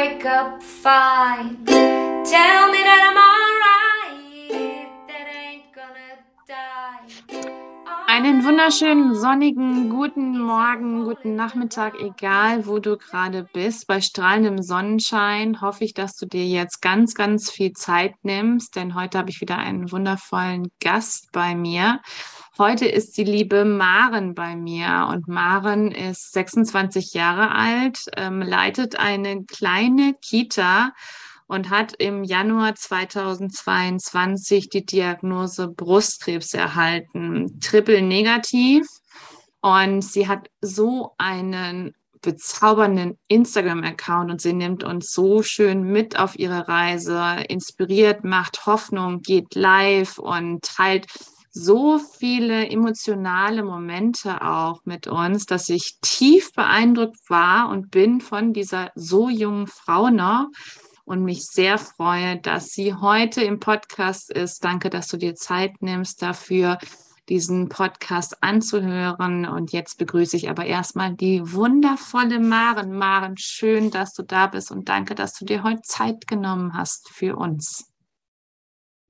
wake up fine. Tell me that I'm alright, that I ain't gonna die. Einen wunderschönen sonnigen guten Morgen, guten Nachmittag, egal wo du gerade bist. Bei strahlendem Sonnenschein hoffe ich, dass du dir jetzt ganz, ganz viel Zeit nimmst, denn heute habe ich wieder einen wundervollen Gast bei mir. Heute ist die liebe Maren bei mir und Maren ist 26 Jahre alt, ähm, leitet eine kleine Kita und hat im Januar 2022 die Diagnose Brustkrebs erhalten, triple negativ. Und sie hat so einen bezaubernden Instagram-Account und sie nimmt uns so schön mit auf ihre Reise, inspiriert, macht Hoffnung, geht live und teilt so viele emotionale Momente auch mit uns, dass ich tief beeindruckt war und bin von dieser so jungen Frau noch und mich sehr freue, dass sie heute im Podcast ist. Danke, dass du dir Zeit nimmst dafür, diesen Podcast anzuhören. Und jetzt begrüße ich aber erstmal die wundervolle Maren. Maren, schön, dass du da bist und danke, dass du dir heute Zeit genommen hast für uns.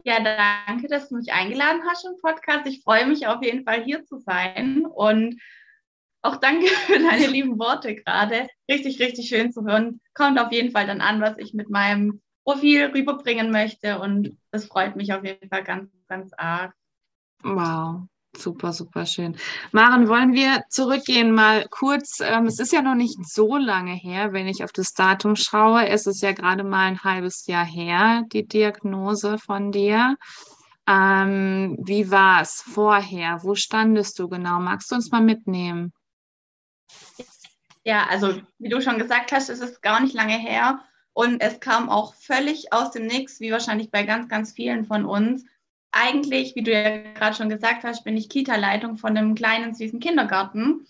Ja, danke, dass du mich eingeladen hast im Podcast. Ich freue mich auf jeden Fall hier zu sein und auch danke für deine lieben Worte gerade. Richtig, richtig schön zu hören. Kommt auf jeden Fall dann an, was ich mit meinem Profil rüberbringen möchte. Und das freut mich auf jeden Fall ganz, ganz arg. Wow. Super, super schön. Maren, wollen wir zurückgehen mal kurz? Ähm, es ist ja noch nicht so lange her, wenn ich auf das Datum schaue. Es ist ja gerade mal ein halbes Jahr her, die Diagnose von dir. Ähm, wie war es vorher? Wo standest du genau? Magst du uns mal mitnehmen? Ja, also wie du schon gesagt hast, es ist gar nicht lange her und es kam auch völlig aus dem Nix, wie wahrscheinlich bei ganz, ganz vielen von uns. Eigentlich, wie du ja gerade schon gesagt hast, bin ich Kita-Leitung von einem kleinen, süßen Kindergarten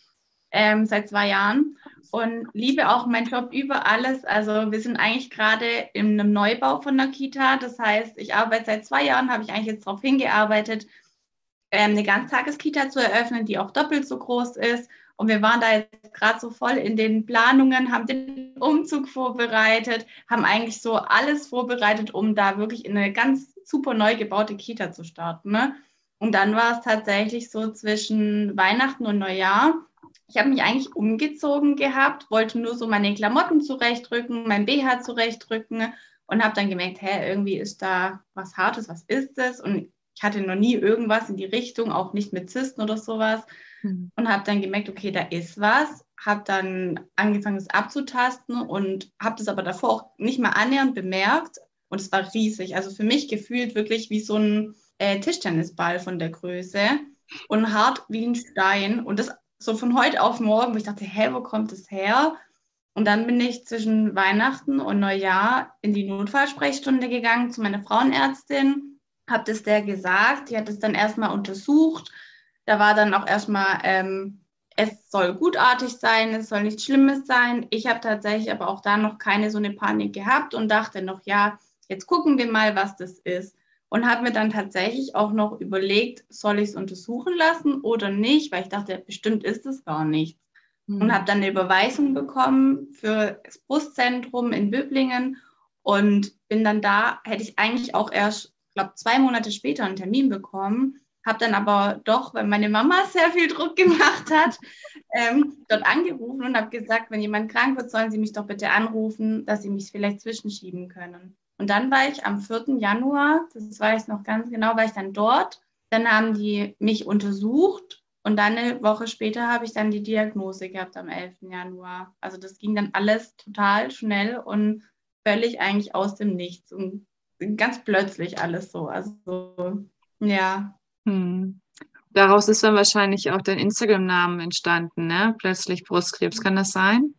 ähm, seit zwei Jahren und liebe auch meinen Job über alles. Also wir sind eigentlich gerade in einem Neubau von der Kita. Das heißt, ich arbeite seit zwei Jahren, habe ich eigentlich jetzt darauf hingearbeitet, ähm, eine Ganztageskita zu eröffnen, die auch doppelt so groß ist und wir waren da jetzt gerade so voll in den Planungen, haben den Umzug vorbereitet, haben eigentlich so alles vorbereitet, um da wirklich in eine ganz super neu gebaute Kita zu starten. Ne? Und dann war es tatsächlich so zwischen Weihnachten und Neujahr. Ich habe mich eigentlich umgezogen gehabt, wollte nur so meine Klamotten zurechtrücken, mein BH zurechtrücken und habe dann gemerkt, hä, irgendwie ist da was Hartes, was ist das? Und ich hatte noch nie irgendwas in die Richtung, auch nicht mit Zysten oder sowas mhm. und habe dann gemerkt, okay, da ist was, habe dann angefangen, es abzutasten und habe das aber davor auch nicht mal annähernd bemerkt und es war riesig. Also für mich gefühlt wirklich wie so ein äh, Tischtennisball von der Größe und hart wie ein Stein und das so von heute auf morgen, wo ich dachte, hä, wo kommt das her? Und dann bin ich zwischen Weihnachten und Neujahr in die Notfallsprechstunde gegangen zu meiner Frauenärztin, habe das der gesagt, die hat es dann erstmal untersucht, da war dann auch erstmal, ähm, es soll gutartig sein, es soll nichts Schlimmes sein. Ich habe tatsächlich aber auch da noch keine so eine Panik gehabt und dachte noch, ja, jetzt gucken wir mal, was das ist. Und habe mir dann tatsächlich auch noch überlegt, soll ich es untersuchen lassen oder nicht, weil ich dachte, bestimmt ist es gar nichts. Mhm. Und habe dann eine Überweisung bekommen für das Brustzentrum in Böblingen und bin dann da, hätte ich eigentlich auch erst, glaube zwei Monate später einen Termin bekommen habe dann aber doch, weil meine Mama sehr viel Druck gemacht hat, ähm, dort angerufen und habe gesagt, wenn jemand krank wird, sollen Sie mich doch bitte anrufen, dass Sie mich vielleicht zwischenschieben können. Und dann war ich am 4. Januar, das weiß ich noch ganz genau, war ich dann dort. Dann haben die mich untersucht und dann eine Woche später habe ich dann die Diagnose gehabt am 11. Januar. Also das ging dann alles total schnell und völlig eigentlich aus dem Nichts und ganz plötzlich alles so. Also ja, hm. Daraus ist dann wahrscheinlich auch dein Instagram-Namen entstanden, ne? Plötzlich Brustkrebs, kann das sein?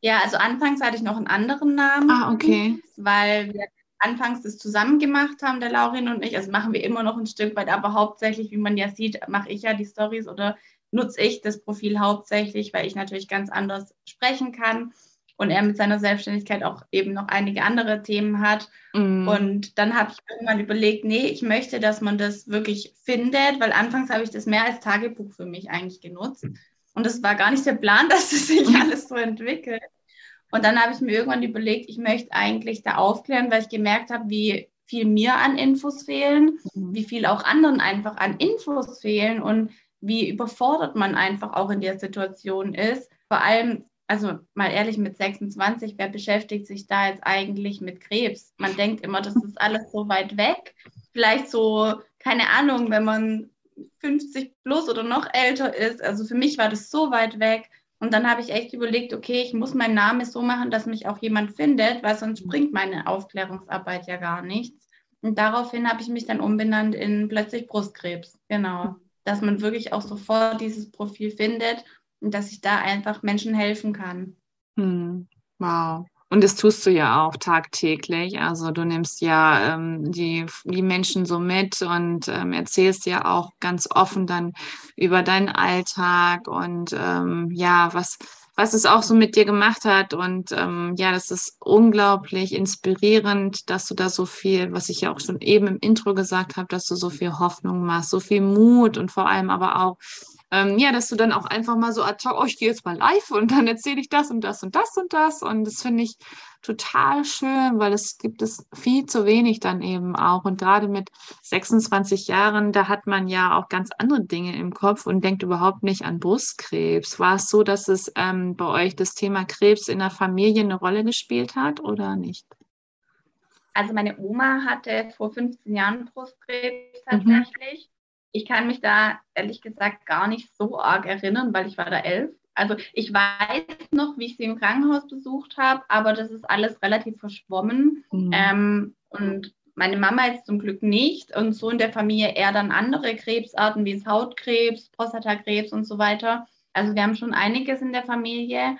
Ja, also anfangs hatte ich noch einen anderen Namen. Ah, okay. Weil wir anfangs das zusammen gemacht haben, der Laurin und ich. Also machen wir immer noch ein Stück weit, aber hauptsächlich, wie man ja sieht, mache ich ja die Stories oder nutze ich das Profil hauptsächlich, weil ich natürlich ganz anders sprechen kann und er mit seiner Selbstständigkeit auch eben noch einige andere Themen hat. Mm. Und dann habe ich irgendwann überlegt, nee, ich möchte, dass man das wirklich findet, weil anfangs habe ich das mehr als Tagebuch für mich eigentlich genutzt. Und es war gar nicht der Plan, dass es sich alles so entwickelt. Und dann habe ich mir irgendwann überlegt, ich möchte eigentlich da aufklären, weil ich gemerkt habe, wie viel mir an Infos fehlen, mhm. wie viel auch anderen einfach an Infos fehlen und wie überfordert man einfach auch in der Situation ist. Vor allem, also mal ehrlich, mit 26, wer beschäftigt sich da jetzt eigentlich mit Krebs? Man denkt immer, das ist alles so weit weg. Vielleicht so, keine Ahnung, wenn man 50 plus oder noch älter ist. Also für mich war das so weit weg. Und dann habe ich echt überlegt, okay, ich muss meinen Namen so machen, dass mich auch jemand findet, weil sonst bringt meine Aufklärungsarbeit ja gar nichts. Und daraufhin habe ich mich dann umbenannt in plötzlich Brustkrebs. Genau. Dass man wirklich auch sofort dieses Profil findet und dass ich da einfach Menschen helfen kann. Hm. Wow. Und das tust du ja auch tagtäglich. Also du nimmst ja ähm, die, die Menschen so mit und ähm, erzählst ja auch ganz offen dann über deinen Alltag und ähm, ja, was, was es auch so mit dir gemacht hat. Und ähm, ja, das ist unglaublich inspirierend, dass du da so viel, was ich ja auch schon eben im Intro gesagt habe, dass du so viel Hoffnung machst, so viel Mut und vor allem aber auch ähm, ja, dass du dann auch einfach mal so ad hoc, oh, ich gehe jetzt mal live und dann erzähle ich das und das und das und das. Und das finde ich total schön, weil es gibt es viel zu wenig dann eben auch. Und gerade mit 26 Jahren, da hat man ja auch ganz andere Dinge im Kopf und denkt überhaupt nicht an Brustkrebs. War es so, dass es ähm, bei euch das Thema Krebs in der Familie eine Rolle gespielt hat oder nicht? Also meine Oma hatte vor 15 Jahren Brustkrebs mhm. tatsächlich. Mhm. Ich kann mich da ehrlich gesagt gar nicht so arg erinnern, weil ich war da elf. Also ich weiß noch, wie ich sie im Krankenhaus besucht habe, aber das ist alles relativ verschwommen. Mhm. Ähm, und meine Mama jetzt zum Glück nicht. Und so in der Familie eher dann andere Krebsarten wie Hautkrebs, Prostatakrebs und so weiter. Also wir haben schon einiges in der Familie.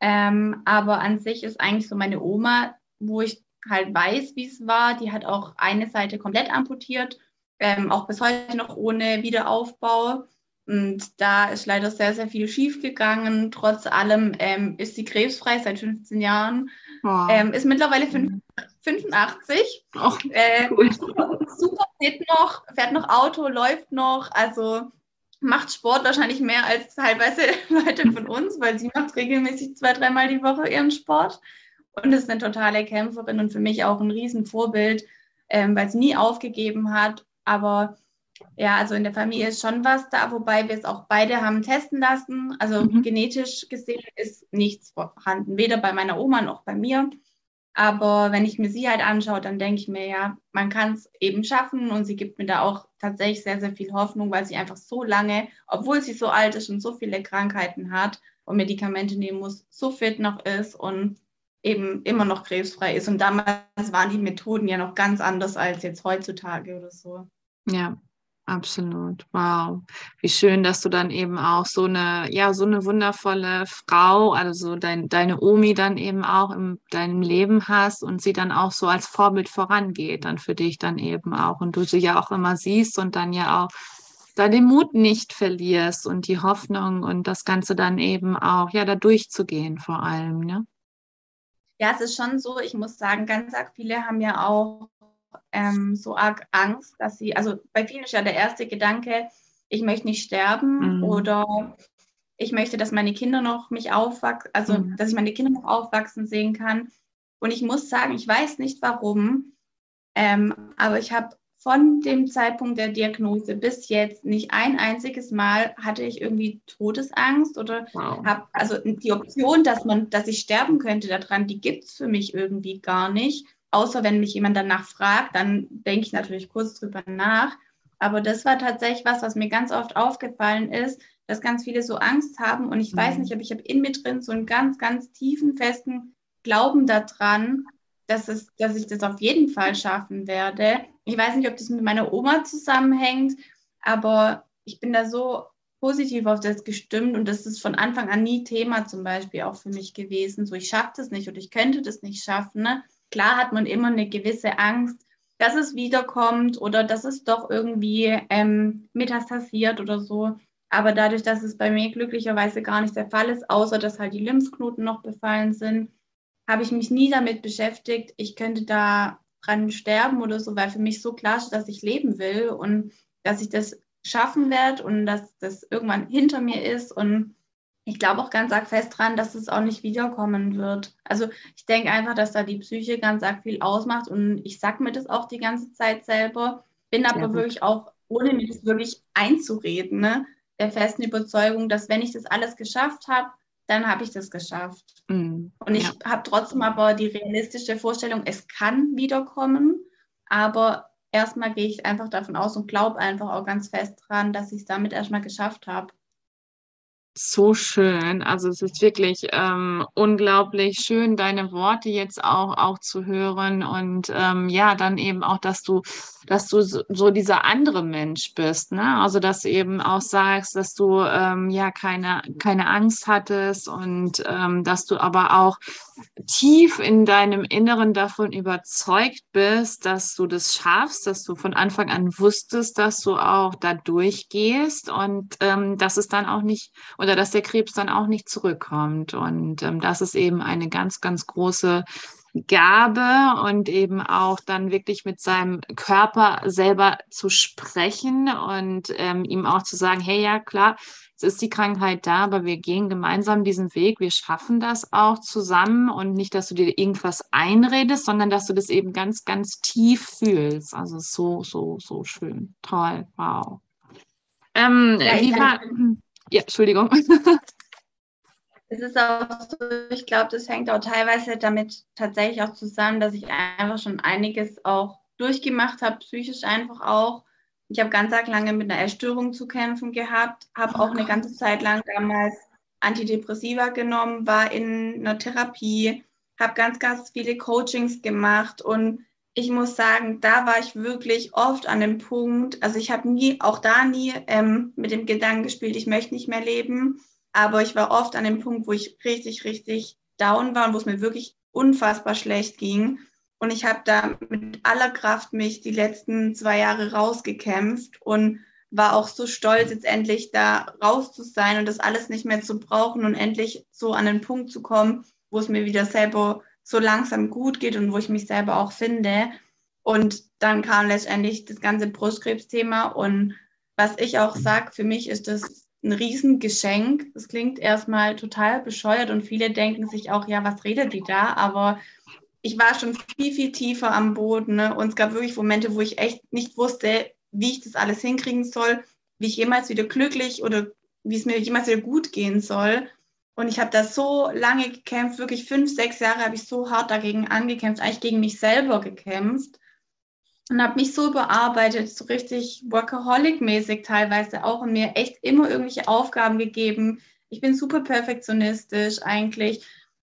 Ähm, aber an sich ist eigentlich so meine Oma, wo ich halt weiß, wie es war. Die hat auch eine Seite komplett amputiert ähm, auch bis heute noch ohne Wiederaufbau. Und da ist leider sehr, sehr viel schiefgegangen. Trotz allem ähm, ist sie krebsfrei seit 15 Jahren. Oh. Ähm, ist mittlerweile 5, 85. Oh, äh, cool. Super fit noch, fährt noch Auto, läuft noch. Also macht Sport wahrscheinlich mehr als teilweise Leute von uns, weil sie macht regelmäßig zwei, dreimal die Woche ihren Sport und ist eine totale Kämpferin und für mich auch ein Riesenvorbild, ähm, weil sie nie aufgegeben hat aber ja, also in der Familie ist schon was da, wobei wir es auch beide haben testen lassen. Also mhm. genetisch gesehen ist nichts vorhanden, weder bei meiner Oma noch bei mir. Aber wenn ich mir sie halt anschaue, dann denke ich mir, ja, man kann es eben schaffen und sie gibt mir da auch tatsächlich sehr, sehr viel Hoffnung, weil sie einfach so lange, obwohl sie so alt ist und so viele Krankheiten hat und Medikamente nehmen muss, so fit noch ist und eben immer noch krebsfrei ist. Und damals waren die Methoden ja noch ganz anders als jetzt heutzutage oder so. Ja, absolut. Wow. Wie schön, dass du dann eben auch so eine, ja, so eine wundervolle Frau, also dein, deine Omi dann eben auch in deinem Leben hast und sie dann auch so als Vorbild vorangeht, dann für dich dann eben auch. Und du sie ja auch immer siehst und dann ja auch da den Mut nicht verlierst und die Hoffnung und das Ganze dann eben auch, ja, da durchzugehen vor allem, ne? Ja, es ist schon so, ich muss sagen, ganz arg viele haben ja auch ähm, so arg Angst, dass sie, also bei vielen ist ja der erste Gedanke, ich möchte nicht sterben mhm. oder ich möchte, dass meine Kinder noch mich aufwachsen, also mhm. dass ich meine Kinder noch aufwachsen sehen kann. Und ich muss sagen, ich weiß nicht warum, ähm, aber ich habe von dem Zeitpunkt der Diagnose bis jetzt nicht ein einziges Mal hatte ich irgendwie Todesangst oder wow. habe also die Option, dass man, dass ich sterben könnte daran, die gibt es für mich irgendwie gar nicht. Außer wenn mich jemand danach fragt, dann denke ich natürlich kurz drüber nach. Aber das war tatsächlich was, was mir ganz oft aufgefallen ist, dass ganz viele so Angst haben. Und ich mhm. weiß nicht, ob ich habe in mir drin so einen ganz, ganz tiefen, festen Glauben daran, dass, es, dass ich das auf jeden Fall schaffen werde. Ich weiß nicht, ob das mit meiner Oma zusammenhängt, aber ich bin da so positiv auf das gestimmt und das ist von Anfang an nie Thema zum Beispiel auch für mich gewesen. So, ich schaffe das nicht oder ich könnte das nicht schaffen. Ne? Klar hat man immer eine gewisse Angst, dass es wiederkommt oder dass es doch irgendwie ähm, metastasiert oder so. Aber dadurch, dass es bei mir glücklicherweise gar nicht der Fall ist, außer dass halt die Lymphknoten noch befallen sind, habe ich mich nie damit beschäftigt, ich könnte da dran sterben oder so, weil für mich so klar ist, dass ich leben will und dass ich das schaffen werde und dass das irgendwann hinter mir ist. Und ich glaube auch ganz arg fest dran, dass es auch nicht wiederkommen wird. Also ich denke einfach, dass da die Psyche ganz arg viel ausmacht und ich sage mir das auch die ganze Zeit selber, bin aber ja, wirklich auch, ohne mir das wirklich einzureden, ne, der festen Überzeugung, dass wenn ich das alles geschafft habe, dann habe ich das geschafft. Mhm. Und ich ja. habe trotzdem aber die realistische Vorstellung, es kann wiederkommen, aber erstmal gehe ich einfach davon aus und glaube einfach auch ganz fest dran, dass ich es damit erstmal geschafft habe so schön. Also es ist wirklich ähm, unglaublich schön, deine Worte jetzt auch, auch zu hören und ähm, ja, dann eben auch, dass du, dass du so, dieser andere Mensch bist, ne? Also dass du eben auch sagst, dass du ähm, ja keine, keine Angst hattest und ähm, dass du aber auch tief in deinem Inneren davon überzeugt bist, dass du das schaffst, dass du von Anfang an wusstest, dass du auch da durchgehst und ähm, dass es dann auch nicht oder dass der Krebs dann auch nicht zurückkommt. Und ähm, das ist eben eine ganz, ganz große Gabe und eben auch dann wirklich mit seinem Körper selber zu sprechen und ähm, ihm auch zu sagen, hey, ja, klar, es ist die Krankheit da, aber wir gehen gemeinsam diesen Weg, wir schaffen das auch zusammen und nicht, dass du dir irgendwas einredest, sondern dass du das eben ganz, ganz tief fühlst. Also so, so, so schön. Toll, wow. Ähm, ja, war, ja, Entschuldigung. Es ist auch so, ich glaube, das hängt auch teilweise damit tatsächlich auch zusammen, dass ich einfach schon einiges auch durchgemacht habe, psychisch einfach auch. Ich habe ganz lange mit einer Erstörung zu kämpfen gehabt, habe auch eine ganze Zeit lang damals Antidepressiva genommen, war in einer Therapie, habe ganz, ganz viele Coachings gemacht und ich muss sagen, da war ich wirklich oft an dem Punkt, also ich habe nie, auch da nie ähm, mit dem Gedanken gespielt, ich möchte nicht mehr leben, aber ich war oft an dem Punkt, wo ich richtig, richtig down war und wo es mir wirklich unfassbar schlecht ging. Und ich habe da mit aller Kraft mich die letzten zwei Jahre rausgekämpft und war auch so stolz, jetzt endlich da raus zu sein und das alles nicht mehr zu brauchen und endlich so an den Punkt zu kommen, wo es mir wieder selber so langsam gut geht und wo ich mich selber auch finde. Und dann kam letztendlich das ganze Brustkrebsthema. Und was ich auch sage, für mich ist das ein Riesengeschenk. Das klingt erstmal total bescheuert und viele denken sich auch, ja, was redet die da? Aber ich war schon viel, viel tiefer am Boden. Ne? Und es gab wirklich Momente, wo ich echt nicht wusste, wie ich das alles hinkriegen soll, wie ich jemals wieder glücklich oder wie es mir jemals wieder gut gehen soll. Und ich habe da so lange gekämpft, wirklich fünf, sechs Jahre habe ich so hart dagegen angekämpft, eigentlich gegen mich selber gekämpft und habe mich so überarbeitet, so richtig Workaholic-mäßig teilweise auch und mir echt immer irgendwelche Aufgaben gegeben. Ich bin super perfektionistisch eigentlich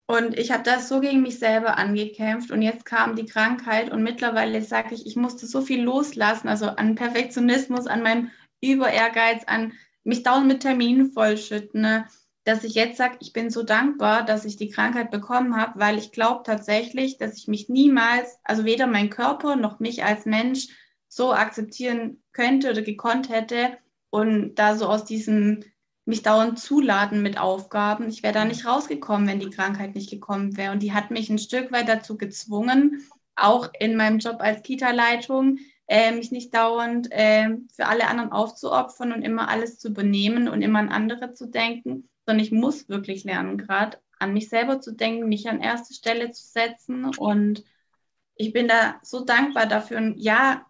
und ich habe das so gegen mich selber angekämpft und jetzt kam die Krankheit und mittlerweile sage ich, ich musste so viel loslassen, also an Perfektionismus, an meinem Über-Ehrgeiz, an mich dauernd mit Terminen vollschütten. Ne? Dass ich jetzt sage, ich bin so dankbar, dass ich die Krankheit bekommen habe, weil ich glaube tatsächlich, dass ich mich niemals, also weder mein Körper noch mich als Mensch so akzeptieren könnte oder gekonnt hätte und da so aus diesem mich dauernd zuladen mit Aufgaben. Ich wäre da nicht rausgekommen, wenn die Krankheit nicht gekommen wäre. Und die hat mich ein Stück weit dazu gezwungen, auch in meinem Job als Kita-Leitung, äh, mich nicht dauernd äh, für alle anderen aufzuopfern und immer alles zu übernehmen und immer an andere zu denken, sondern ich muss wirklich lernen, gerade an mich selber zu denken, mich an erste Stelle zu setzen. Und ich bin da so dankbar dafür. Und ja,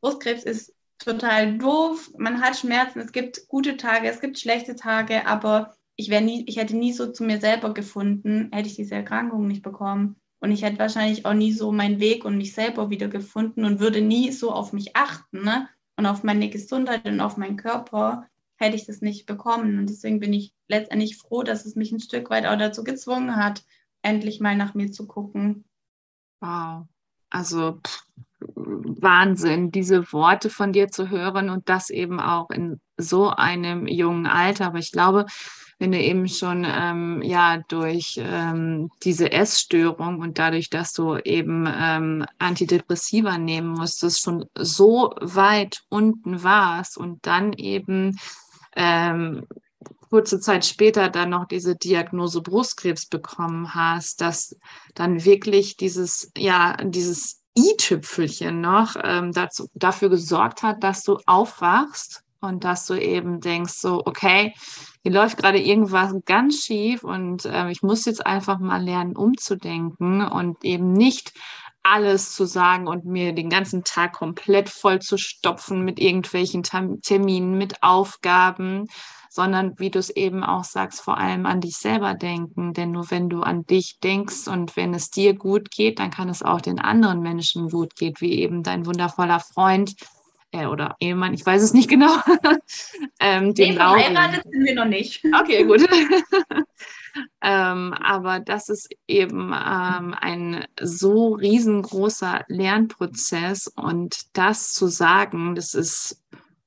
Brustkrebs ist total doof. Man hat Schmerzen. Es gibt gute Tage, es gibt schlechte Tage, aber ich, nie, ich hätte nie so zu mir selber gefunden, hätte ich diese Erkrankung nicht bekommen. Und ich hätte wahrscheinlich auch nie so meinen Weg und mich selber wieder gefunden und würde nie so auf mich achten ne? und auf meine Gesundheit und auf meinen Körper, hätte ich das nicht bekommen. Und deswegen bin ich letztendlich froh, dass es mich ein Stück weit auch dazu gezwungen hat, endlich mal nach mir zu gucken. Wow. Also pff, Wahnsinn, diese Worte von dir zu hören und das eben auch in so einem jungen Alter. Aber ich glaube, wenn du eben schon ähm, ja durch ähm, diese Essstörung und dadurch, dass du eben ähm, Antidepressiva nehmen musstest, schon so weit unten warst und dann eben ähm, kurze Zeit später dann noch diese Diagnose Brustkrebs bekommen hast, dass dann wirklich dieses, ja, dieses i-Tüpfelchen noch ähm, dazu, dafür gesorgt hat, dass du aufwachst und dass du eben denkst, so, okay, hier läuft gerade irgendwas ganz schief und äh, ich muss jetzt einfach mal lernen, umzudenken und eben nicht alles zu sagen und mir den ganzen Tag komplett voll zu stopfen mit irgendwelchen Terminen, mit Aufgaben, sondern wie du es eben auch sagst, vor allem an dich selber denken. Denn nur wenn du an dich denkst und wenn es dir gut geht, dann kann es auch den anderen Menschen gut gehen, wie eben dein wundervoller Freund äh, oder Ehemann, ich weiß es nicht genau. ähm, den nee, verheiratet sind wir noch nicht. Okay, gut. ähm, aber das ist eben ähm, ein so riesengroßer Lernprozess und das zu sagen, das ist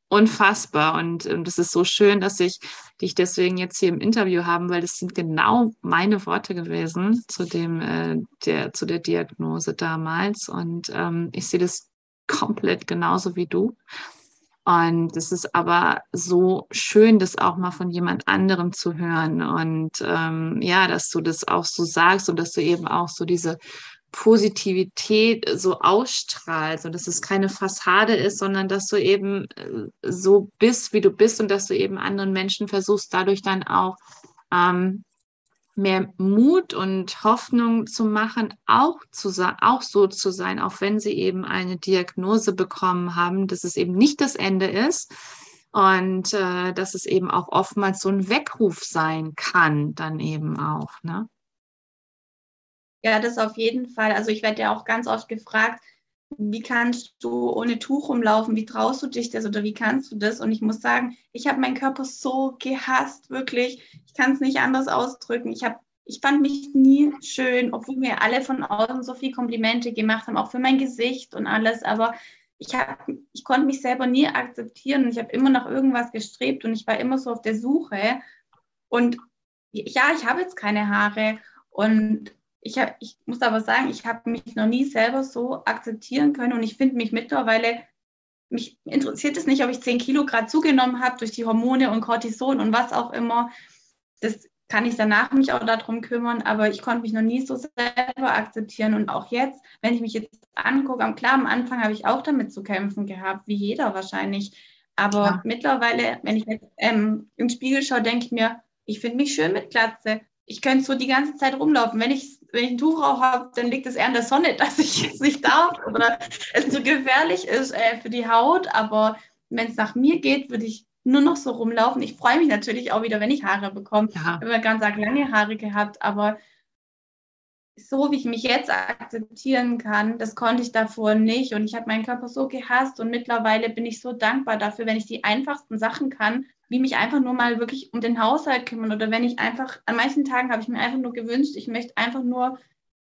unfassbar und, und es ist so schön, dass ich dich deswegen jetzt hier im Interview haben, weil das sind genau meine Worte gewesen zu dem äh, der zu der Diagnose damals und ähm, ich sehe das komplett genauso wie du. Und es ist aber so schön, das auch mal von jemand anderem zu hören. Und ähm, ja, dass du das auch so sagst und dass du eben auch so diese Positivität so ausstrahlst und dass es keine Fassade ist, sondern dass du eben äh, so bist, wie du bist und dass du eben anderen Menschen versuchst, dadurch dann auch ähm, mehr Mut und Hoffnung zu machen, auch, zu, auch so zu sein, auch wenn sie eben eine Diagnose bekommen haben, dass es eben nicht das Ende ist und äh, dass es eben auch oftmals so ein Weckruf sein kann, dann eben auch. Ne? Ja, das auf jeden Fall. Also ich werde ja auch ganz oft gefragt, wie kannst du ohne Tuch rumlaufen? Wie traust du dich das oder wie kannst du das? Und ich muss sagen, ich habe meinen Körper so gehasst, wirklich. Ich kann es nicht anders ausdrücken. Ich habe ich fand mich nie schön, obwohl mir alle von außen so viel Komplimente gemacht haben, auch für mein Gesicht und alles. Aber ich, hab, ich konnte mich selber nie akzeptieren und ich habe immer nach irgendwas gestrebt und ich war immer so auf der Suche. Und ja, ich habe jetzt keine Haare und ich, hab, ich muss aber sagen, ich habe mich noch nie selber so akzeptieren können und ich finde mich mittlerweile, mich interessiert es nicht, ob ich 10 Kilo gerade zugenommen habe durch die Hormone und Cortison und was auch immer. Das kann ich danach mich auch darum kümmern, aber ich konnte mich noch nie so selber akzeptieren und auch jetzt, wenn ich mich jetzt angucke, klar, am Anfang habe ich auch damit zu kämpfen gehabt, wie jeder wahrscheinlich, aber ja. mittlerweile, wenn ich jetzt ähm, im Spiegel schaue, denke ich mir, ich finde mich schön mit Glatze, ich könnte so die ganze Zeit rumlaufen. Wenn ich, wenn ich ein Tuch habe, dann liegt es eher an der Sonne, dass ich es nicht darf oder es zu gefährlich ist äh, für die Haut. Aber wenn es nach mir geht, würde ich nur noch so rumlaufen. Ich freue mich natürlich auch wieder, wenn ich Haare bekomme. Ja. Ich habe ganz arg lange Haare gehabt, aber so wie ich mich jetzt akzeptieren kann, das konnte ich davor nicht. Und ich habe meinen Körper so gehasst und mittlerweile bin ich so dankbar dafür, wenn ich die einfachsten Sachen kann, wie mich einfach nur mal wirklich um den Haushalt kümmern oder wenn ich einfach, an manchen Tagen habe ich mir einfach nur gewünscht, ich möchte einfach nur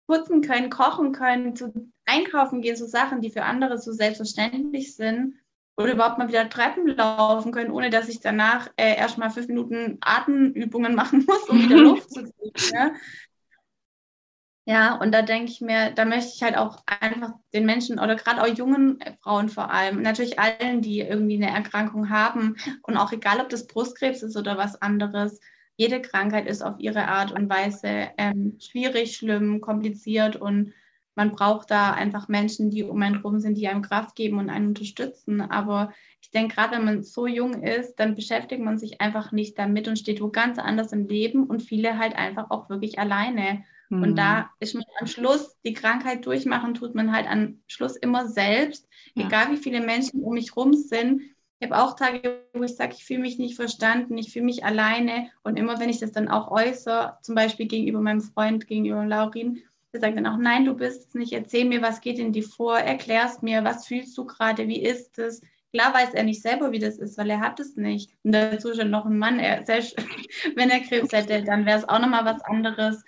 putzen können, kochen können, zu einkaufen gehen, so Sachen, die für andere so selbstverständlich sind oder überhaupt mal wieder Treppen laufen können, ohne dass ich danach äh, erstmal fünf Minuten Atemübungen machen muss, um wieder Luft zu kriegen. Ja? Ja, und da denke ich mir, da möchte ich halt auch einfach den Menschen oder gerade auch jungen Frauen vor allem, natürlich allen, die irgendwie eine Erkrankung haben und auch egal, ob das Brustkrebs ist oder was anderes, jede Krankheit ist auf ihre Art und Weise ähm, schwierig, schlimm, kompliziert und man braucht da einfach Menschen, die um einen rum sind, die einem Kraft geben und einen unterstützen. Aber ich denke, gerade wenn man so jung ist, dann beschäftigt man sich einfach nicht damit und steht wo ganz anders im Leben und viele halt einfach auch wirklich alleine. Mhm. Und da hm. ist man am Schluss, die Krankheit durchmachen, tut man halt am Schluss immer selbst, ja. egal wie viele Menschen um mich rum sind. Ich habe auch Tage, wo ich sage, ich fühle mich nicht verstanden, ich fühle mich alleine. Und immer wenn ich das dann auch äußere, zum Beispiel gegenüber meinem Freund, gegenüber Laurin, der sagt dann auch, nein, du bist es nicht, erzähl mir, was geht in dir vor, erklärst mir, was fühlst du gerade, wie ist es? Klar weiß er nicht selber, wie das ist, weil er hat es nicht. Und dazu ist er noch ein Mann. Er, selbst wenn er Krebs hätte, dann wäre es auch nochmal was anderes.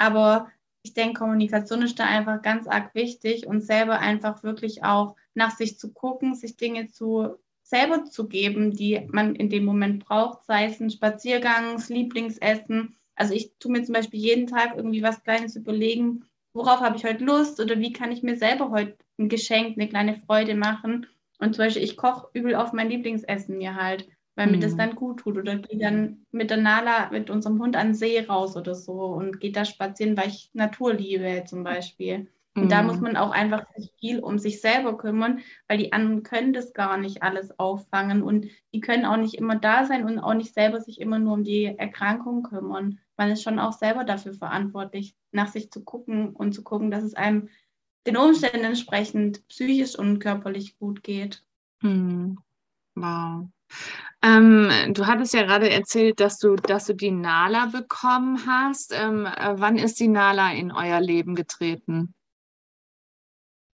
Aber ich denke, Kommunikation ist da einfach ganz arg wichtig und selber einfach wirklich auch nach sich zu gucken, sich Dinge zu selber zu geben, die man in dem Moment braucht, sei es ein Spaziergang, das Lieblingsessen. Also ich tue mir zum Beispiel jeden Tag irgendwie was Kleines überlegen, worauf habe ich heute Lust oder wie kann ich mir selber heute ein Geschenk, eine kleine Freude machen. Und zum Beispiel, ich koche übel auf mein Lieblingsessen mir halt weil mhm. mir das mhm. dann gut tut. Oder gehe dann mit der Nala, mit unserem Hund an den See raus oder so und gehe da spazieren, weil ich Natur liebe zum Beispiel. Und mhm. da muss man auch einfach viel um sich selber kümmern, weil die anderen können das gar nicht alles auffangen und die können auch nicht immer da sein und auch nicht selber sich immer nur um die Erkrankung kümmern. Man ist schon auch selber dafür verantwortlich, nach sich zu gucken und zu gucken, dass es einem den Umständen entsprechend psychisch und körperlich gut geht. Mhm. Wow. Ähm, du hattest ja gerade erzählt, dass du, dass du die Nala bekommen hast. Ähm, äh, wann ist die Nala in euer Leben getreten?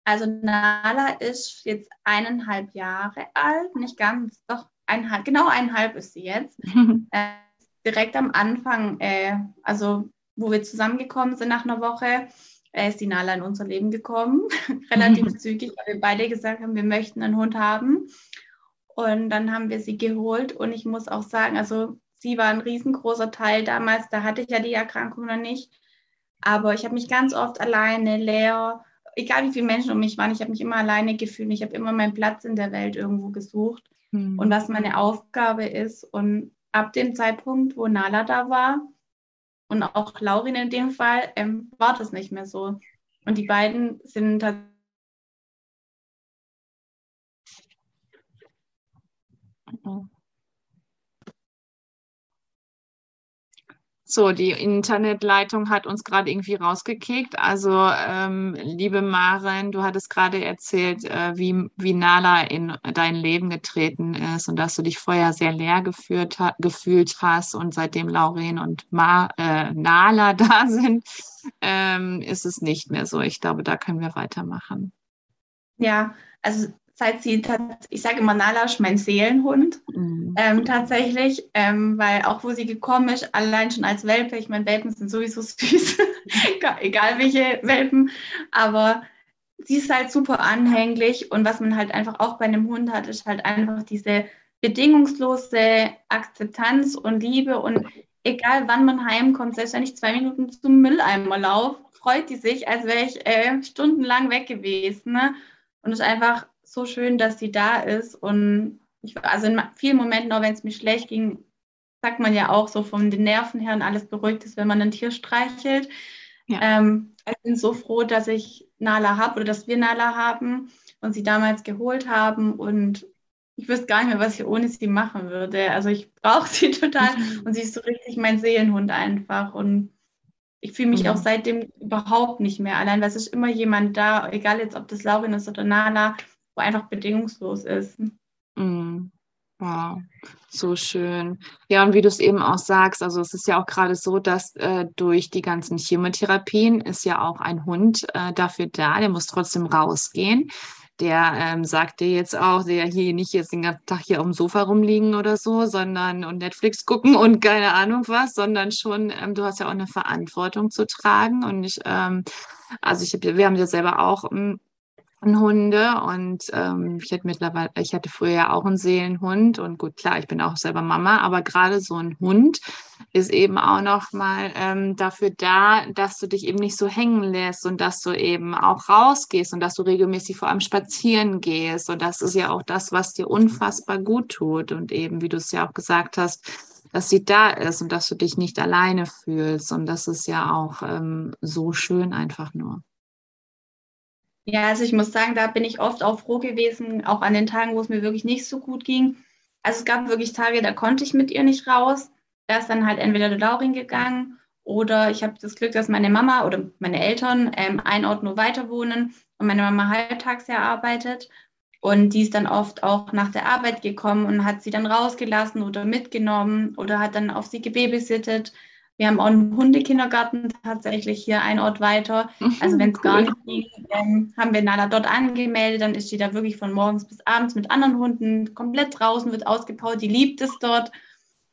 Also Nala ist jetzt eineinhalb Jahre alt, nicht ganz, doch eineinhalb, genau eineinhalb ist sie jetzt. äh, direkt am Anfang, äh, also wo wir zusammengekommen sind nach einer Woche, äh, ist die Nala in unser Leben gekommen, relativ zügig, weil wir beide gesagt haben, wir möchten einen Hund haben. Und dann haben wir sie geholt und ich muss auch sagen, also sie war ein riesengroßer Teil damals, da hatte ich ja die Erkrankung noch nicht. Aber ich habe mich ganz oft alleine, leer, egal wie viele Menschen um mich waren, ich habe mich immer alleine gefühlt. Ich habe immer meinen Platz in der Welt irgendwo gesucht mhm. und was meine Aufgabe ist. Und ab dem Zeitpunkt, wo Nala da war und auch Laurin in dem Fall, ähm, war das nicht mehr so. Und die beiden sind tatsächlich So, die Internetleitung hat uns gerade irgendwie rausgekickt. Also, ähm, liebe Maren, du hattest gerade erzählt, äh, wie, wie Nala in dein Leben getreten ist und dass du dich vorher sehr leer geführt, ha gefühlt hast und seitdem Lauren und Ma äh, Nala da sind, ähm, ist es nicht mehr so. Ich glaube, da können wir weitermachen. Ja, also sie, ich sage immer, Nala ist mein Seelenhund mhm. ähm, tatsächlich, ähm, weil auch wo sie gekommen ist, allein schon als Welpe, ich meine, Welpen sind sowieso süß, egal welche Welpen, aber sie ist halt super anhänglich und was man halt einfach auch bei einem Hund hat, ist halt einfach diese bedingungslose Akzeptanz und Liebe und egal wann man heimkommt, selbst wenn ich zwei Minuten zum Mülleimer laufe, freut die sich, als wäre ich äh, stundenlang weg gewesen. Ne? Und ist einfach so schön, dass sie da ist. Und ich, also in vielen Momenten, auch wenn es mir schlecht ging, sagt man ja auch so von den Nerven her und alles beruhigt ist, wenn man ein Tier streichelt. Ja. Ähm, ich bin so froh, dass ich Nala habe oder dass wir Nala haben und sie damals geholt haben. Und ich wüsste gar nicht mehr, was ich ohne sie machen würde. Also ich brauche sie total mhm. und sie ist so richtig mein Seelenhund einfach. Und ich fühle mich mhm. auch seitdem überhaupt nicht mehr allein, weil es ist immer jemand da, egal jetzt, ob das Laurin ist oder Nala, wo einfach bedingungslos ist. Mm. Wow, so schön. Ja, und wie du es eben auch sagst, also es ist ja auch gerade so, dass äh, durch die ganzen Chemotherapien ist ja auch ein Hund äh, dafür da, der muss trotzdem rausgehen. Der ähm, sagt dir jetzt auch, der hier nicht jetzt den ganzen Tag hier auf dem Sofa rumliegen oder so, sondern und Netflix gucken und keine Ahnung was, sondern schon, ähm, du hast ja auch eine Verantwortung zu tragen. Und ich, ähm, also ich wir haben ja selber auch ähm, Hunde und ähm, ich hatte mittlerweile, ich hatte früher ja auch einen Seelenhund und gut, klar, ich bin auch selber Mama, aber gerade so ein Hund ist eben auch noch mal ähm, dafür da, dass du dich eben nicht so hängen lässt und dass du eben auch rausgehst und dass du regelmäßig vor allem spazieren gehst und das ist ja auch das, was dir unfassbar gut tut und eben, wie du es ja auch gesagt hast, dass sie da ist und dass du dich nicht alleine fühlst und das ist ja auch ähm, so schön einfach nur. Ja, also ich muss sagen, da bin ich oft auch froh gewesen, auch an den Tagen, wo es mir wirklich nicht so gut ging. Also es gab wirklich Tage, da konnte ich mit ihr nicht raus. Da ist dann halt entweder der Laurin gegangen oder ich habe das Glück, dass meine Mama oder meine Eltern ähm, einen Ort nur weiter wohnen und meine Mama halbtags ja arbeitet. Und die ist dann oft auch nach der Arbeit gekommen und hat sie dann rausgelassen oder mitgenommen oder hat dann auf sie gebabysittet. Wir haben auch einen Hundekindergarten tatsächlich hier ein Ort weiter. Also wenn es cool. gar nicht ging, ähm, haben wir Nala dort angemeldet. Dann ist sie da wirklich von morgens bis abends mit anderen Hunden komplett draußen, wird ausgepaut. Die liebt es dort.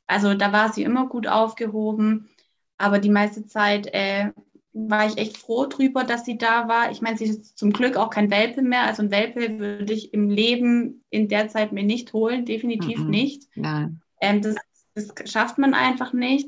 Also da war sie immer gut aufgehoben. Aber die meiste Zeit äh, war ich echt froh drüber, dass sie da war. Ich meine, sie ist zum Glück auch kein Welpe mehr. Also ein Welpe würde ich im Leben in der Zeit mir nicht holen, definitiv -mm. nicht. Nein. Ähm, das das schafft man einfach nicht.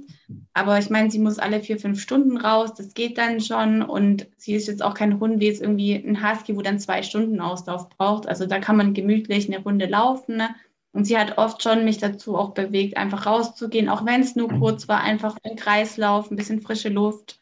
Aber ich meine, sie muss alle vier, fünf Stunden raus. Das geht dann schon. Und sie ist jetzt auch kein Hund wie jetzt irgendwie ein Husky, wo dann zwei Stunden Auslauf braucht. Also da kann man gemütlich eine Runde laufen. Ne? Und sie hat oft schon mich dazu auch bewegt, einfach rauszugehen, auch wenn es nur kurz war, einfach im Kreislauf, ein bisschen frische Luft.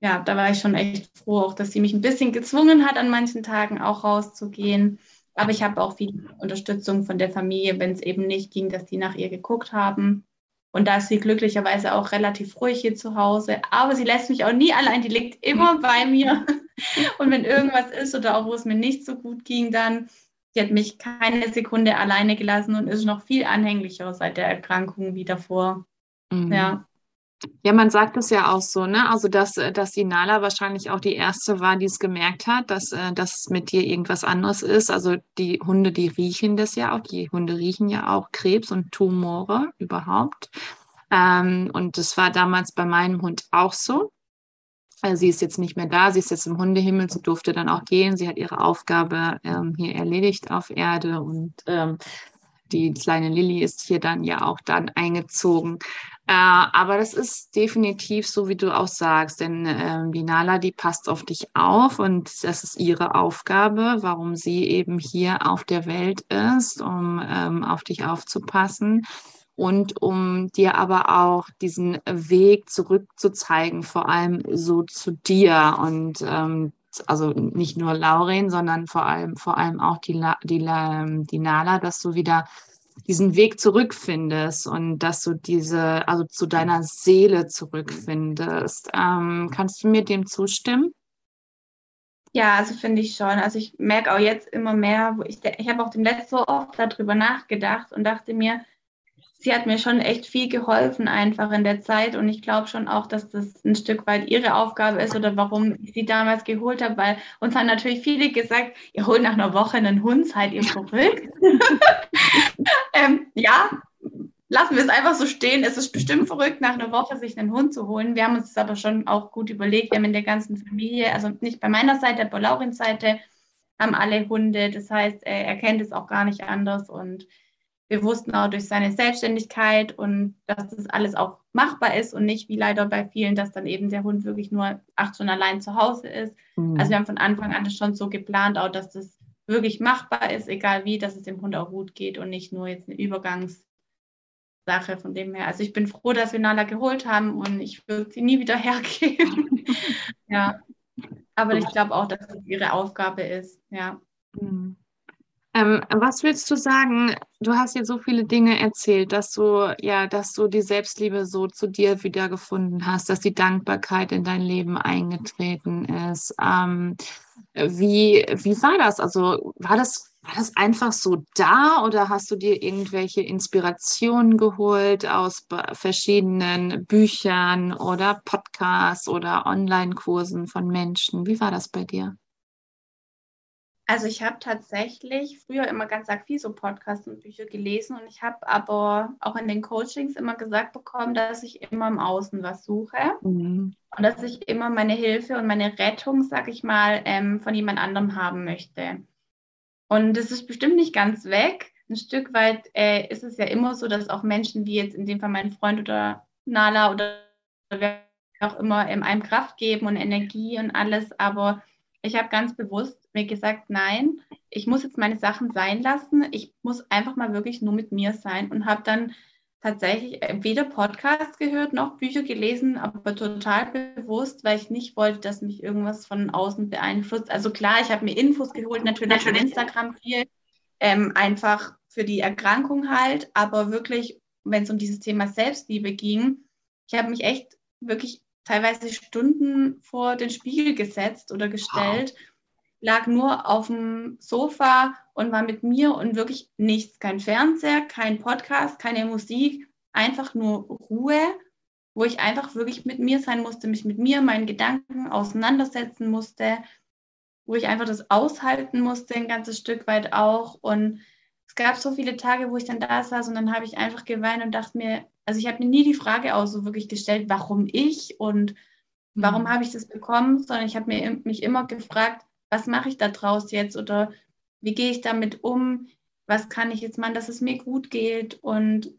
ja, da war ich schon echt froh, auch dass sie mich ein bisschen gezwungen hat, an manchen Tagen auch rauszugehen. Aber ich habe auch viel Unterstützung von der Familie, wenn es eben nicht ging, dass die nach ihr geguckt haben. Und da ist sie glücklicherweise auch relativ ruhig hier zu Hause. Aber sie lässt mich auch nie allein. Die liegt immer bei mir. Und wenn irgendwas ist oder auch wo es mir nicht so gut ging, dann, sie hat mich keine Sekunde alleine gelassen und ist noch viel anhänglicher seit der Erkrankung wie davor. Mhm. Ja. Ja, man sagt es ja auch so, ne? Also, dass, äh, dass die Nala wahrscheinlich auch die erste war, die es gemerkt hat, dass, äh, dass mit dir irgendwas anderes ist. Also, die Hunde, die riechen das ja auch. Die Hunde riechen ja auch Krebs und Tumore überhaupt. Ähm, und das war damals bei meinem Hund auch so. Also sie ist jetzt nicht mehr da, sie ist jetzt im Hundehimmel, sie durfte dann auch gehen, sie hat ihre Aufgabe ähm, hier erledigt auf Erde und ähm, die kleine Lilly ist hier dann ja auch dann eingezogen. Äh, aber das ist definitiv so, wie du auch sagst, denn äh, die Nala, die passt auf dich auf und das ist ihre Aufgabe, warum sie eben hier auf der Welt ist, um ähm, auf dich aufzupassen und um dir aber auch diesen Weg zurückzuzeigen, vor allem so zu dir und ähm, also nicht nur Lauren, sondern vor allem, vor allem auch die, die, die Nala, dass du wieder diesen Weg zurückfindest und dass du diese, also zu deiner Seele zurückfindest. Ähm, kannst du mir dem zustimmen? Ja, also finde ich schon. Also ich merke auch jetzt immer mehr, wo ich, ich habe auch dem letzten so oft darüber nachgedacht und dachte mir, sie hat mir schon echt viel geholfen einfach in der Zeit und ich glaube schon auch, dass das ein Stück weit ihre Aufgabe ist oder warum ich sie damals geholt habe, weil uns haben natürlich viele gesagt, ihr holt nach einer Woche einen Hund, seid ihr verrückt? ähm, ja, lassen wir es einfach so stehen. Es ist bestimmt verrückt, nach einer Woche sich einen Hund zu holen. Wir haben uns das aber schon auch gut überlegt. Wir haben in der ganzen Familie, also nicht bei meiner Seite, bei Laurins Seite, haben alle Hunde. Das heißt, er kennt es auch gar nicht anders und wir wussten auch durch seine Selbstständigkeit und dass das alles auch machbar ist und nicht wie leider bei vielen, dass dann eben der Hund wirklich nur acht Stunden allein zu Hause ist. Mhm. Also wir haben von Anfang an das schon so geplant, auch dass das wirklich machbar ist, egal wie, dass es dem Hund auch gut geht und nicht nur jetzt eine Übergangssache von dem her. Also ich bin froh, dass wir Nala geholt haben und ich würde sie nie wieder hergeben. ja. Aber ich glaube auch, dass das ihre Aufgabe ist, ja. Mhm. Ähm, was willst du sagen? Du hast jetzt so viele Dinge erzählt, dass du ja, dass du die Selbstliebe so zu dir wiedergefunden hast, dass die Dankbarkeit in dein Leben eingetreten ist. Ähm, wie, wie war das? Also war das, war das einfach so da oder hast du dir irgendwelche Inspirationen geholt aus verschiedenen Büchern oder Podcasts oder Online-Kursen von Menschen? Wie war das bei dir? Also ich habe tatsächlich früher immer ganz arg viel so Podcasts und Bücher gelesen und ich habe aber auch in den Coachings immer gesagt bekommen, dass ich immer im Außen was suche mhm. und dass ich immer meine Hilfe und meine Rettung, sag ich mal, ähm, von jemand anderem haben möchte. Und das ist bestimmt nicht ganz weg. Ein Stück weit äh, ist es ja immer so, dass auch Menschen wie jetzt in dem Fall mein Freund oder Nala oder wer auch immer ähm, einem Kraft geben und Energie und alles, aber ich habe ganz bewusst mir gesagt, nein, ich muss jetzt meine Sachen sein lassen. Ich muss einfach mal wirklich nur mit mir sein und habe dann tatsächlich weder Podcasts gehört noch Bücher gelesen, aber total bewusst, weil ich nicht wollte, dass mich irgendwas von außen beeinflusst. Also klar, ich habe mir Infos geholt, natürlich von Instagram viel, ähm, einfach für die Erkrankung halt, aber wirklich, wenn es um dieses Thema Selbstliebe ging, ich habe mich echt wirklich teilweise Stunden vor den Spiegel gesetzt oder gestellt, wow. Lag nur auf dem Sofa und war mit mir und wirklich nichts, kein Fernseher, kein Podcast, keine Musik, einfach nur Ruhe, wo ich einfach wirklich mit mir sein musste, mich mit mir, meinen Gedanken auseinandersetzen musste, wo ich einfach das aushalten musste, ein ganzes Stück weit auch. Und es gab so viele Tage, wo ich dann da saß und dann habe ich einfach geweint und dachte mir, also ich habe mir nie die Frage auch so wirklich gestellt, warum ich und warum mhm. habe ich das bekommen, sondern ich habe mir mich immer gefragt, was mache ich da draus jetzt oder wie gehe ich damit um, was kann ich jetzt machen, dass es mir gut geht und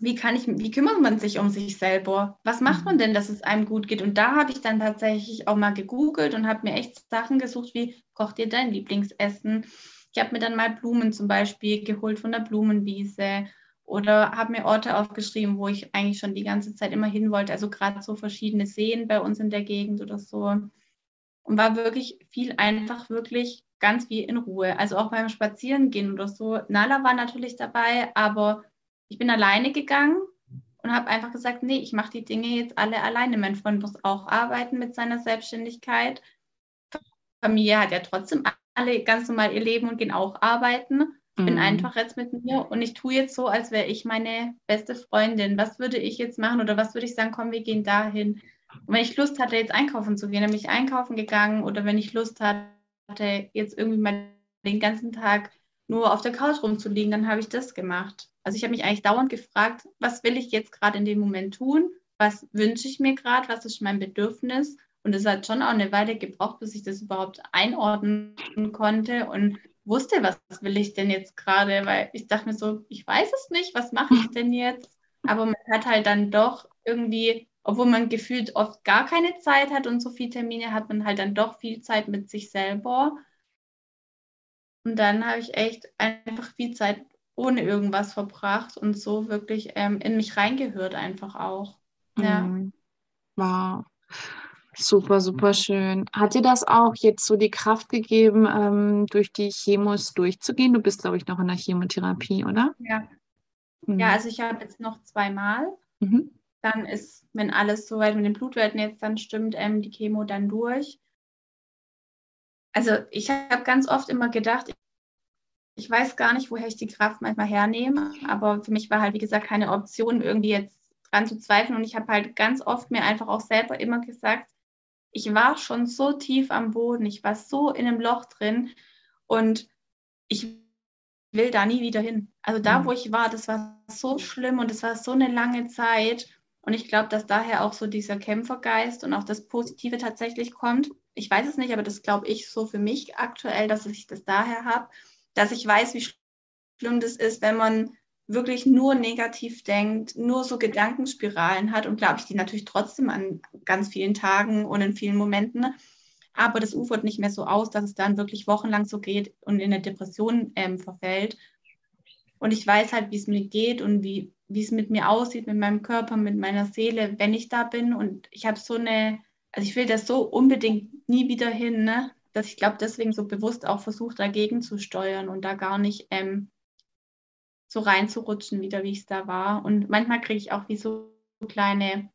wie kann ich, wie kümmert man sich um sich selber? Was macht man mhm. denn, dass es einem gut geht? Und da habe ich dann tatsächlich auch mal gegoogelt und habe mir echt Sachen gesucht, wie kocht dir dein Lieblingsessen? Ich habe mir dann mal Blumen zum Beispiel geholt von der Blumenwiese oder habe mir Orte aufgeschrieben, wo ich eigentlich schon die ganze Zeit immer hin wollte. Also gerade so verschiedene Seen bei uns in der Gegend oder so. Und war wirklich viel einfach wirklich ganz wie in Ruhe. Also auch beim Spazierengehen oder so. Nala war natürlich dabei, aber ich bin alleine gegangen und habe einfach gesagt, nee, ich mache die Dinge jetzt alle alleine. Mein Freund muss auch arbeiten mit seiner Selbstständigkeit. Familie hat ja trotzdem alle ganz normal ihr Leben und gehen auch arbeiten. Ich bin mhm. einfach jetzt mit mir und ich tue jetzt so, als wäre ich meine beste Freundin. Was würde ich jetzt machen oder was würde ich sagen, komm, wir gehen dahin. Und wenn ich Lust hatte, jetzt einkaufen zu gehen, dann bin ich einkaufen gegangen oder wenn ich Lust hatte, jetzt irgendwie mal den ganzen Tag nur auf der Couch rumzuliegen, dann habe ich das gemacht. Also ich habe mich eigentlich dauernd gefragt, was will ich jetzt gerade in dem Moment tun? Was wünsche ich mir gerade? Was ist mein Bedürfnis? Und es hat schon auch eine Weile gebraucht, bis ich das überhaupt einordnen konnte und wusste, was will ich denn jetzt gerade, weil ich dachte mir so, ich weiß es nicht, was mache ich denn jetzt? Aber man hat halt dann doch irgendwie, obwohl man gefühlt oft gar keine Zeit hat und so viele Termine, hat man halt dann doch viel Zeit mit sich selber. Und dann habe ich echt einfach viel Zeit ohne irgendwas verbracht und so wirklich ähm, in mich reingehört einfach auch. Ja. Mhm. Wow. Super, super schön. Hat dir das auch jetzt so die Kraft gegeben, ähm, durch die Chemos durchzugehen? Du bist, glaube ich, noch in der Chemotherapie, oder? Ja. Mhm. Ja, also ich habe jetzt noch zweimal. Mhm. Dann ist, wenn alles soweit mit den Blutwerten jetzt dann stimmt, ähm, die Chemo dann durch. Also ich habe ganz oft immer gedacht, ich weiß gar nicht, woher ich die Kraft manchmal hernehme, aber für mich war halt, wie gesagt, keine Option, irgendwie jetzt dran zu zweifeln. Und ich habe halt ganz oft mir einfach auch selber immer gesagt, ich war schon so tief am Boden, ich war so in einem Loch drin und ich will da nie wieder hin. Also da, mhm. wo ich war, das war so schlimm und es war so eine lange Zeit. Und ich glaube, dass daher auch so dieser Kämpfergeist und auch das Positive tatsächlich kommt. Ich weiß es nicht, aber das glaube ich so für mich aktuell, dass ich das daher habe, dass ich weiß, wie schlimm das ist, wenn man wirklich nur negativ denkt, nur so Gedankenspiralen hat und glaube ich, die natürlich trotzdem an ganz vielen Tagen und in vielen Momenten, aber das ufert nicht mehr so aus, dass es dann wirklich wochenlang so geht und in eine Depression ähm, verfällt. Und ich weiß halt, wie es mir geht und wie, wie es mit mir aussieht, mit meinem Körper, mit meiner Seele, wenn ich da bin. Und ich habe so eine, also ich will das so unbedingt nie wieder hin, ne? dass ich glaube, deswegen so bewusst auch versucht, dagegen zu steuern und da gar nicht ähm, so reinzurutschen, wieder wie es da war. Und manchmal kriege ich auch wie so kleine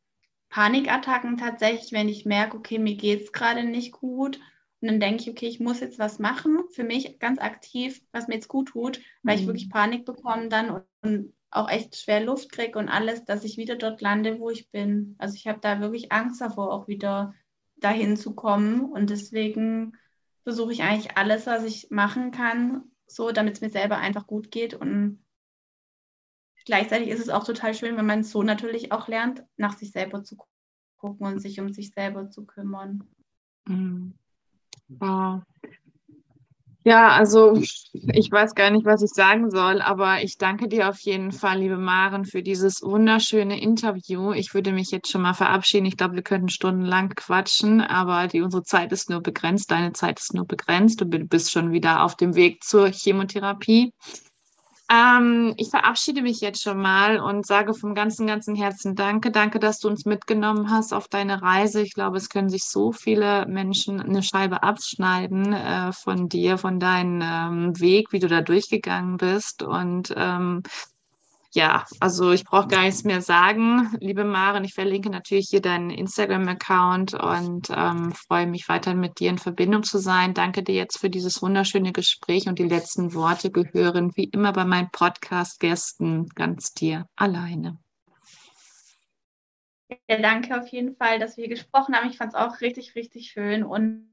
Panikattacken tatsächlich, wenn ich merke, okay, mir geht es gerade nicht gut. Und dann denke ich, okay, ich muss jetzt was machen, für mich ganz aktiv, was mir jetzt gut tut, weil mhm. ich wirklich Panik bekomme dann und, und auch echt schwer Luft kriege und alles, dass ich wieder dort lande, wo ich bin. Also ich habe da wirklich Angst davor, auch wieder dahin zu kommen. Und deswegen versuche ich eigentlich alles, was ich machen kann, so, damit es mir selber einfach gut geht und gleichzeitig ist es auch total schön, wenn man so natürlich auch lernt, nach sich selber zu gucken und sich um sich selber zu kümmern. Mhm. Wow. Ja, also ich weiß gar nicht, was ich sagen soll, aber ich danke dir auf jeden Fall, liebe Maren, für dieses wunderschöne Interview. Ich würde mich jetzt schon mal verabschieden. Ich glaube, wir könnten stundenlang quatschen, aber die, unsere Zeit ist nur begrenzt. Deine Zeit ist nur begrenzt. Du bist schon wieder auf dem Weg zur Chemotherapie. Ähm, ich verabschiede mich jetzt schon mal und sage vom ganzen, ganzen Herzen Danke. Danke, dass du uns mitgenommen hast auf deine Reise. Ich glaube, es können sich so viele Menschen eine Scheibe abschneiden äh, von dir, von deinem ähm, Weg, wie du da durchgegangen bist. Und ähm, ja, also ich brauche gar nichts mehr sagen. Liebe Maren, ich verlinke natürlich hier deinen Instagram-Account und ähm, freue mich weiterhin mit dir in Verbindung zu sein. Danke dir jetzt für dieses wunderschöne Gespräch und die letzten Worte gehören wie immer bei meinen Podcast-Gästen ganz dir alleine. Ja, danke auf jeden Fall, dass wir gesprochen haben. Ich fand es auch richtig, richtig schön und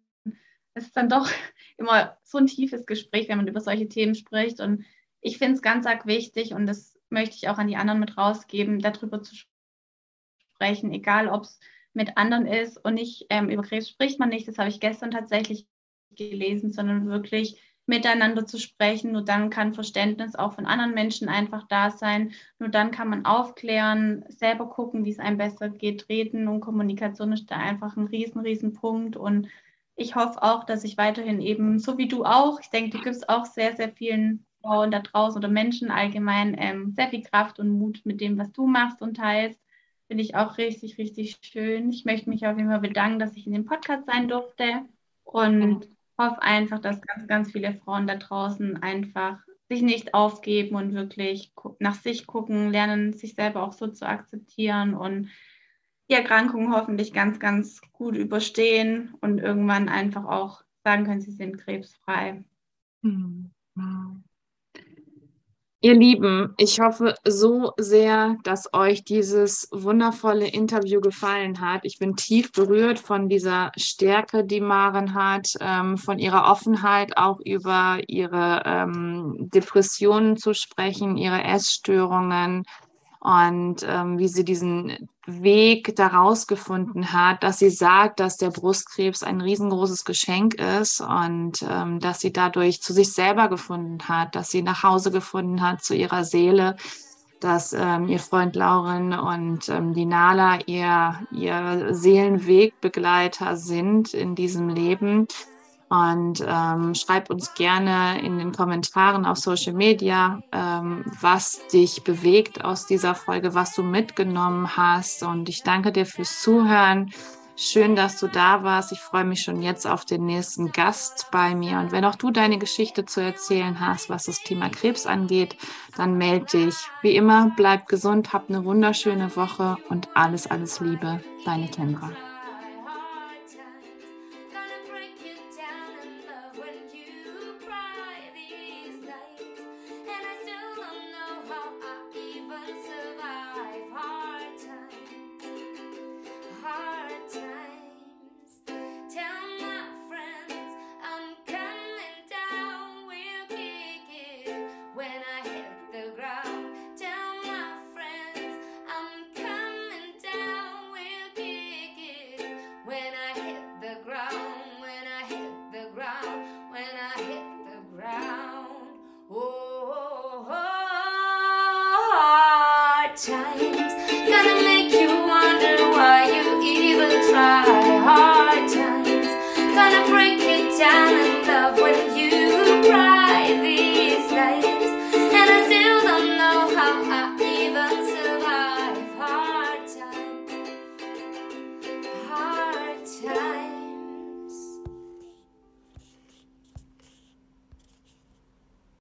es ist dann doch immer so ein tiefes Gespräch, wenn man über solche Themen spricht und ich finde es ganz arg wichtig und das möchte ich auch an die anderen mit rausgeben, darüber zu sprechen, egal ob es mit anderen ist und nicht ähm, über Krebs spricht man nicht, das habe ich gestern tatsächlich gelesen, sondern wirklich miteinander zu sprechen. Nur dann kann Verständnis auch von anderen Menschen einfach da sein. Nur dann kann man aufklären, selber gucken, wie es einem besser geht. Reden und Kommunikation ist da einfach ein riesen, riesen Punkt. Und ich hoffe auch, dass ich weiterhin eben, so wie du auch, ich denke, du gibst auch sehr, sehr vielen Frauen da draußen oder Menschen allgemein ähm, sehr viel Kraft und Mut mit dem, was du machst und teilst. Finde ich auch richtig, richtig schön. Ich möchte mich auf jeden Fall bedanken, dass ich in dem Podcast sein durfte und hoffe einfach, dass ganz, ganz viele Frauen da draußen einfach sich nicht aufgeben und wirklich nach sich gucken, lernen, sich selber auch so zu akzeptieren und die Erkrankung hoffentlich ganz, ganz gut überstehen und irgendwann einfach auch sagen können, sie sind krebsfrei. Mhm. Ihr Lieben, ich hoffe so sehr, dass euch dieses wundervolle Interview gefallen hat. Ich bin tief berührt von dieser Stärke, die Maren hat, ähm, von ihrer Offenheit auch über ihre ähm, Depressionen zu sprechen, ihre Essstörungen, und ähm, wie sie diesen Weg daraus gefunden hat, dass sie sagt, dass der Brustkrebs ein riesengroßes Geschenk ist und ähm, dass sie dadurch zu sich selber gefunden hat, dass sie nach Hause gefunden hat zu ihrer Seele, dass ähm, ihr Freund Lauren und ähm, die Nala ihr, ihr Seelenwegbegleiter sind in diesem Leben und ähm, schreib uns gerne in den Kommentaren auf Social Media, ähm, was dich bewegt aus dieser Folge, was du mitgenommen hast. Und ich danke dir fürs Zuhören. Schön, dass du da warst. Ich freue mich schon jetzt auf den nächsten Gast bei mir. Und wenn auch du deine Geschichte zu erzählen hast, was das Thema Krebs angeht, dann melde dich. Wie immer, bleib gesund, hab eine wunderschöne Woche und alles, alles Liebe. Deine Kendra.